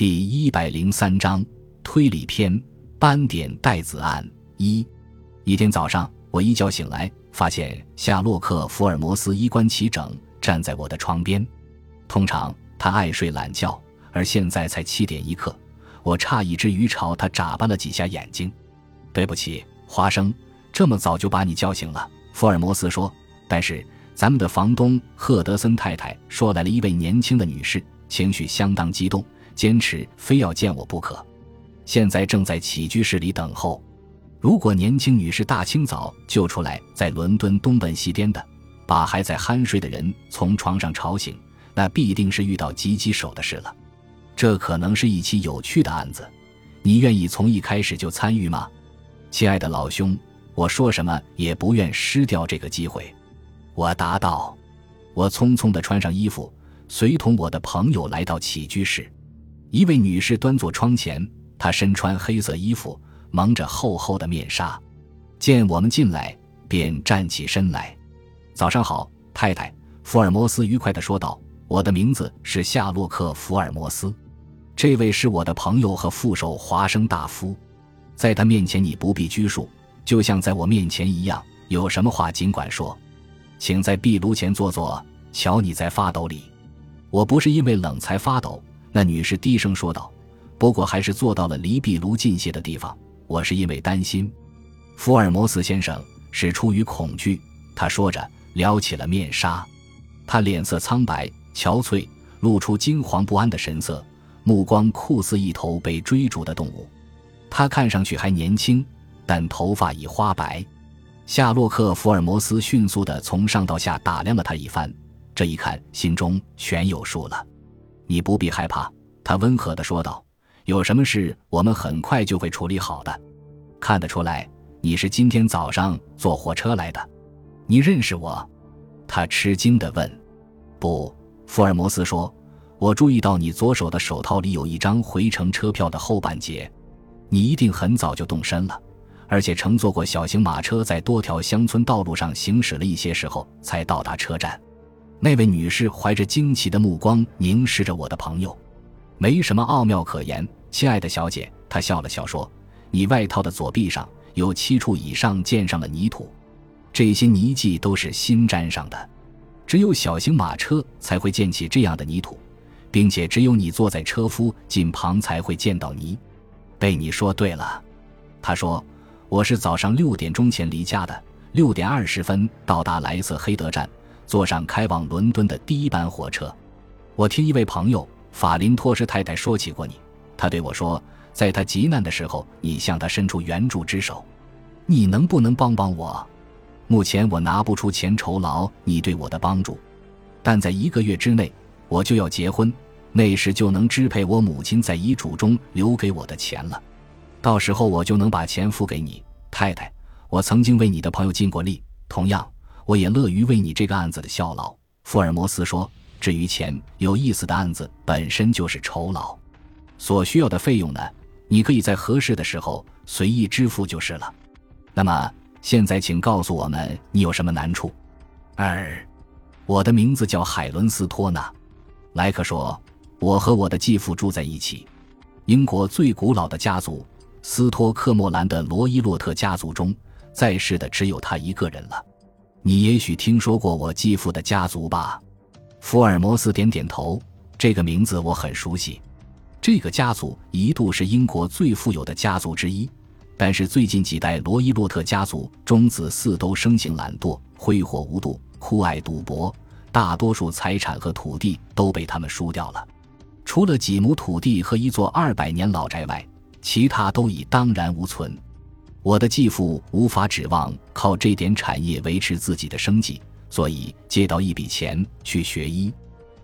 第一百零三章推理篇：斑点带子案一。一天早上，我一觉醒来，发现夏洛克·福尔摩斯衣冠齐整站在我的床边。通常他爱睡懒觉，而现在才七点一刻。我诧异之余朝他眨巴了几下眼睛。“对不起，华生，这么早就把你叫醒了。”福尔摩斯说。“但是咱们的房东赫德森太太说来了一位年轻的女士，情绪相当激动。”坚持非要见我不可，现在正在起居室里等候。如果年轻女士大清早就出来，在伦敦东奔西颠的，把还在酣睡的人从床上吵醒，那必定是遇到棘棘手的事了。这可能是一起有趣的案子，你愿意从一开始就参与吗，亲爱的老兄？我说什么也不愿失掉这个机会。我答道。我匆匆地穿上衣服，随同我的朋友来到起居室。一位女士端坐窗前，她身穿黑色衣服，蒙着厚厚的面纱。见我们进来，便站起身来。“早上好，太太。”福尔摩斯愉快地说道，“我的名字是夏洛克·福尔摩斯，这位是我的朋友和副手华生大夫。在他面前，你不必拘束，就像在我面前一样。有什么话尽管说，请在壁炉前坐坐。瞧你在发抖里，我不是因为冷才发抖。”那女士低声说道：“不过还是坐到了离壁炉近些的地方。我是因为担心，福尔摩斯先生是出于恐惧。”他说着撩起了面纱，他脸色苍白、憔悴，露出惊惶不安的神色，目光酷似一头被追逐的动物。他看上去还年轻，但头发已花白。夏洛克·福尔摩斯迅速地从上到下打量了他一番，这一看，心中全有数了。你不必害怕，他温和地说道：“有什么事，我们很快就会处理好的。看得出来，你是今天早上坐火车来的。你认识我？”他吃惊地问。“不。”福尔摩斯说，“我注意到你左手的手套里有一张回程车票的后半截。你一定很早就动身了，而且乘坐过小型马车，在多条乡村道路上行驶了一些时候才到达车站。”那位女士怀着惊奇的目光凝视着我的朋友，没什么奥妙可言，亲爱的小姐，她笑了笑说：“你外套的左臂上有七处以上溅上了泥土，这些泥迹都是新沾上的。只有小型马车才会溅起这样的泥土，并且只有你坐在车夫近旁才会见到泥。被你说对了。”他说：“我是早上六点钟前离家的，六点二十分到达莱瑟黑德站。”坐上开往伦敦的第一班火车，我听一位朋友法林托什太太说起过你。他对我说，在他急难的时候，你向他伸出援助之手。你能不能帮帮我？目前我拿不出钱酬劳你对我的帮助，但在一个月之内，我就要结婚，那时就能支配我母亲在遗嘱中留给我的钱了。到时候我就能把钱付给你，太太。我曾经为你的朋友尽过力，同样。我也乐于为你这个案子的效劳，福尔摩斯说。至于钱，有意思的案子本身就是酬劳，所需要的费用呢，你可以在合适的时候随意支付就是了。那么，现在请告诉我们你有什么难处。二，我的名字叫海伦斯托纳。莱克说，我和我的继父住在一起。英国最古老的家族斯托克莫兰的罗伊洛特家族中，在世的只有他一个人了。你也许听说过我继父的家族吧？福尔摩斯点点头。这个名字我很熟悉。这个家族一度是英国最富有的家族之一，但是最近几代罗伊洛特家族中子嗣都生性懒惰、挥霍无度、酷爱赌博，大多数财产和土地都被他们输掉了。除了几亩土地和一座二百年老宅外，其他都已荡然无存。我的继父无法指望靠这点产业维持自己的生计，所以借到一笔钱去学医，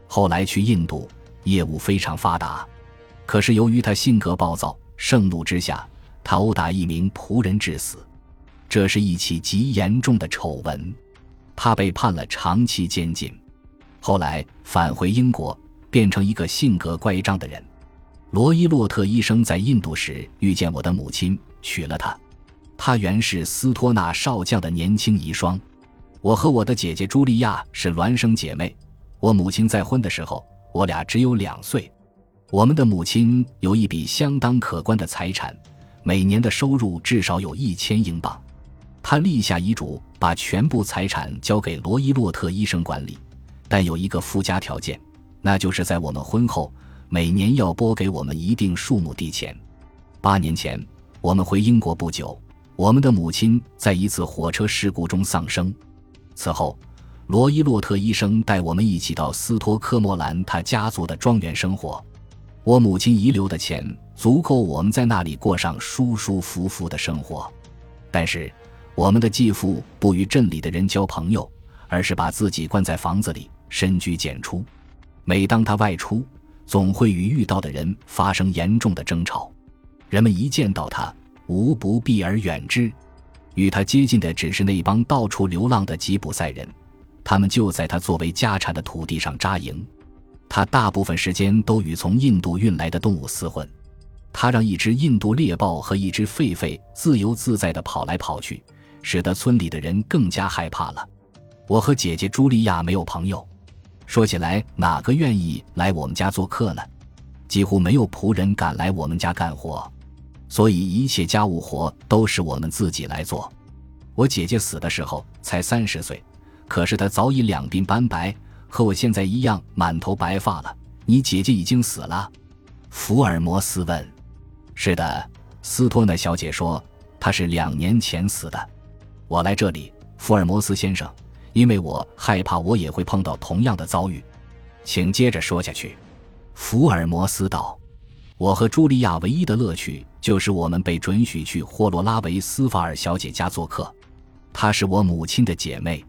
后来去印度，业务非常发达。可是由于他性格暴躁，盛怒之下，他殴打一名仆人致死，这是一起极严重的丑闻。他被判了长期监禁，后来返回英国，变成一个性格乖张的人。罗伊洛特医生在印度时遇见我的母亲，娶了她。她原是斯托纳少将的年轻遗孀，我和我的姐姐茱莉亚是孪生姐妹。我母亲再婚的时候，我俩只有两岁。我们的母亲有一笔相当可观的财产，每年的收入至少有一千英镑。她立下遗嘱，把全部财产交给罗伊洛特医生管理，但有一个附加条件，那就是在我们婚后，每年要拨给我们一定数目地钱。八年前，我们回英国不久，我们的母亲在一次火车事故中丧生。此后，罗伊洛特医生带我们一起到斯托科莫兰他家族的庄园生活。我母亲遗留的钱足够我们在那里过上舒舒服服的生活，但是。我们的继父不与镇里的人交朋友，而是把自己关在房子里，深居简出。每当他外出，总会与遇到的人发生严重的争吵。人们一见到他，无不避而远之。与他接近的只是那帮到处流浪的吉普赛人，他们就在他作为家产的土地上扎营。他大部分时间都与从印度运来的动物厮混。他让一只印度猎豹和一只狒狒自由自在地跑来跑去。使得村里的人更加害怕了。我和姐姐茱莉亚没有朋友，说起来，哪个愿意来我们家做客呢？几乎没有仆人敢来我们家干活，所以一切家务活都是我们自己来做。我姐姐死的时候才三十岁，可是她早已两鬓斑白，和我现在一样满头白发了。你姐姐已经死了？福尔摩斯问。是的，斯托纳小姐说，她是两年前死的。我来这里，福尔摩斯先生，因为我害怕我也会碰到同样的遭遇，请接着说下去。福尔摩斯道：“我和茱莉亚唯一的乐趣就是我们被准许去霍罗拉维斯法尔小姐家做客，她是我母亲的姐妹。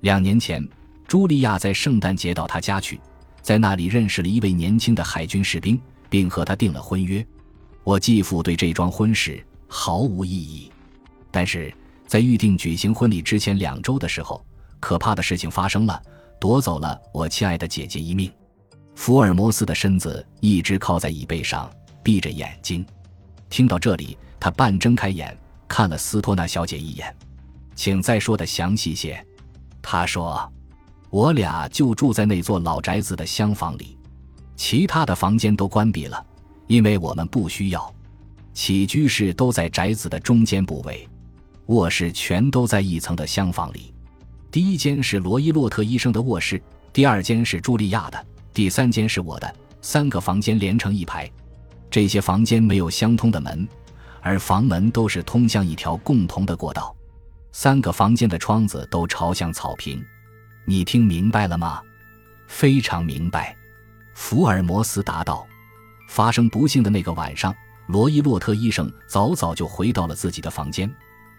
两年前，茱莉亚在圣诞节到她家去，在那里认识了一位年轻的海军士兵，并和他订了婚约。我继父对这桩婚事毫无异议，但是。”在预定举行婚礼之前两周的时候，可怕的事情发生了，夺走了我亲爱的姐姐一命。福尔摩斯的身子一直靠在椅背上，闭着眼睛。听到这里，他半睁开眼，看了斯托纳小姐一眼。请再说的详细些。他说：“我俩就住在那座老宅子的厢房里，其他的房间都关闭了，因为我们不需要。起居室都在宅子的中间部位。”卧室全都在一层的厢房里，第一间是罗伊洛特医生的卧室，第二间是茱莉亚的，第三间是我的。三个房间连成一排，这些房间没有相通的门，而房门都是通向一条共同的过道。三个房间的窗子都朝向草坪。你听明白了吗？非常明白。福尔摩斯答道。发生不幸的那个晚上，罗伊洛特医生早早就回到了自己的房间。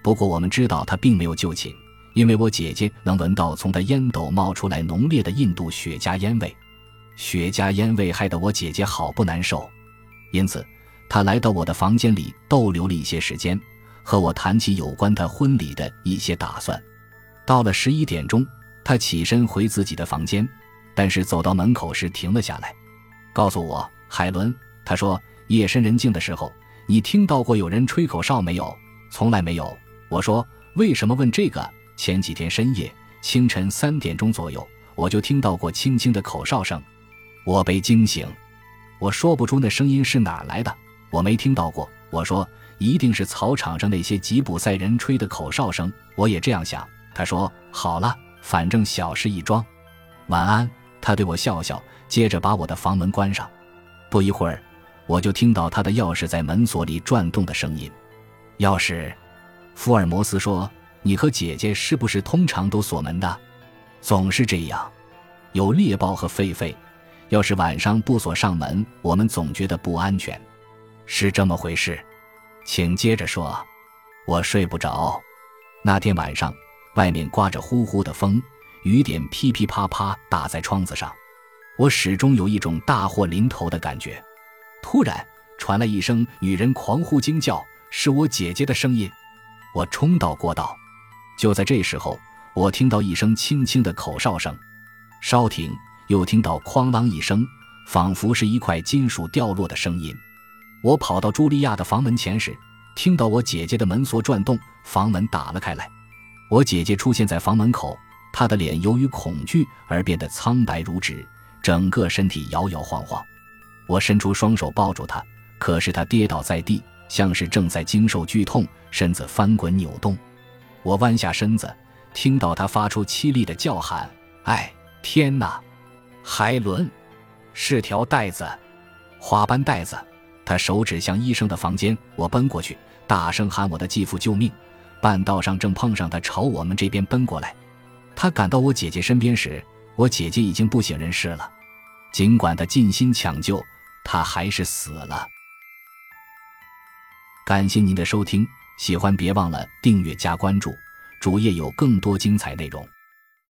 不过我们知道他并没有就寝，因为我姐姐能闻到从他烟斗冒出来浓烈的印度雪茄烟味，雪茄烟味害得我姐姐好不难受，因此她来到我的房间里逗留了一些时间，和我谈起有关她婚礼的一些打算。到了十一点钟，她起身回自己的房间，但是走到门口时停了下来，告诉我：“海伦，她说夜深人静的时候，你听到过有人吹口哨没有？从来没有。”我说：“为什么问这个？前几天深夜，清晨三点钟左右，我就听到过轻轻的口哨声，我被惊醒。我说不出那声音是哪儿来的，我没听到过。我说一定是草场上那些吉普赛人吹的口哨声，我也这样想。”他说：“好了，反正小事一桩，晚安。”他对我笑笑，接着把我的房门关上。不一会儿，我就听到他的钥匙在门锁里转动的声音，钥匙。福尔摩斯说：“你和姐姐是不是通常都锁门的？总是这样。有猎豹和狒狒，要是晚上不锁上门，我们总觉得不安全。是这么回事。请接着说。我睡不着。那天晚上，外面刮着呼呼的风，雨点噼噼啪啪打在窗子上，我始终有一种大祸临头的感觉。突然传来一声女人狂呼惊叫，是我姐姐的声音。”我冲到过道，就在这时候，我听到一声轻轻的口哨声，稍停，又听到哐啷一声，仿佛是一块金属掉落的声音。我跑到茱莉亚的房门前时，听到我姐姐的门锁转动，房门打了开来。我姐姐出现在房门口，她的脸由于恐惧而变得苍白如纸，整个身体摇摇晃晃。我伸出双手抱住她，可是她跌倒在地，像是正在经受剧痛，身子翻滚扭动。我弯下身子，听到她发出凄厉的叫喊：“哎，天哪！海伦，是条带子，花斑带子！”他手指向医生的房间，我奔过去，大声喊我的继父救命。半道上正碰上他朝我们这边奔过来。他赶到我姐姐身边时，我姐姐已经不省人事了。尽管他尽心抢救，他还是死了。感谢您的收听，喜欢别忘了订阅加关注，主页有更多精彩内容。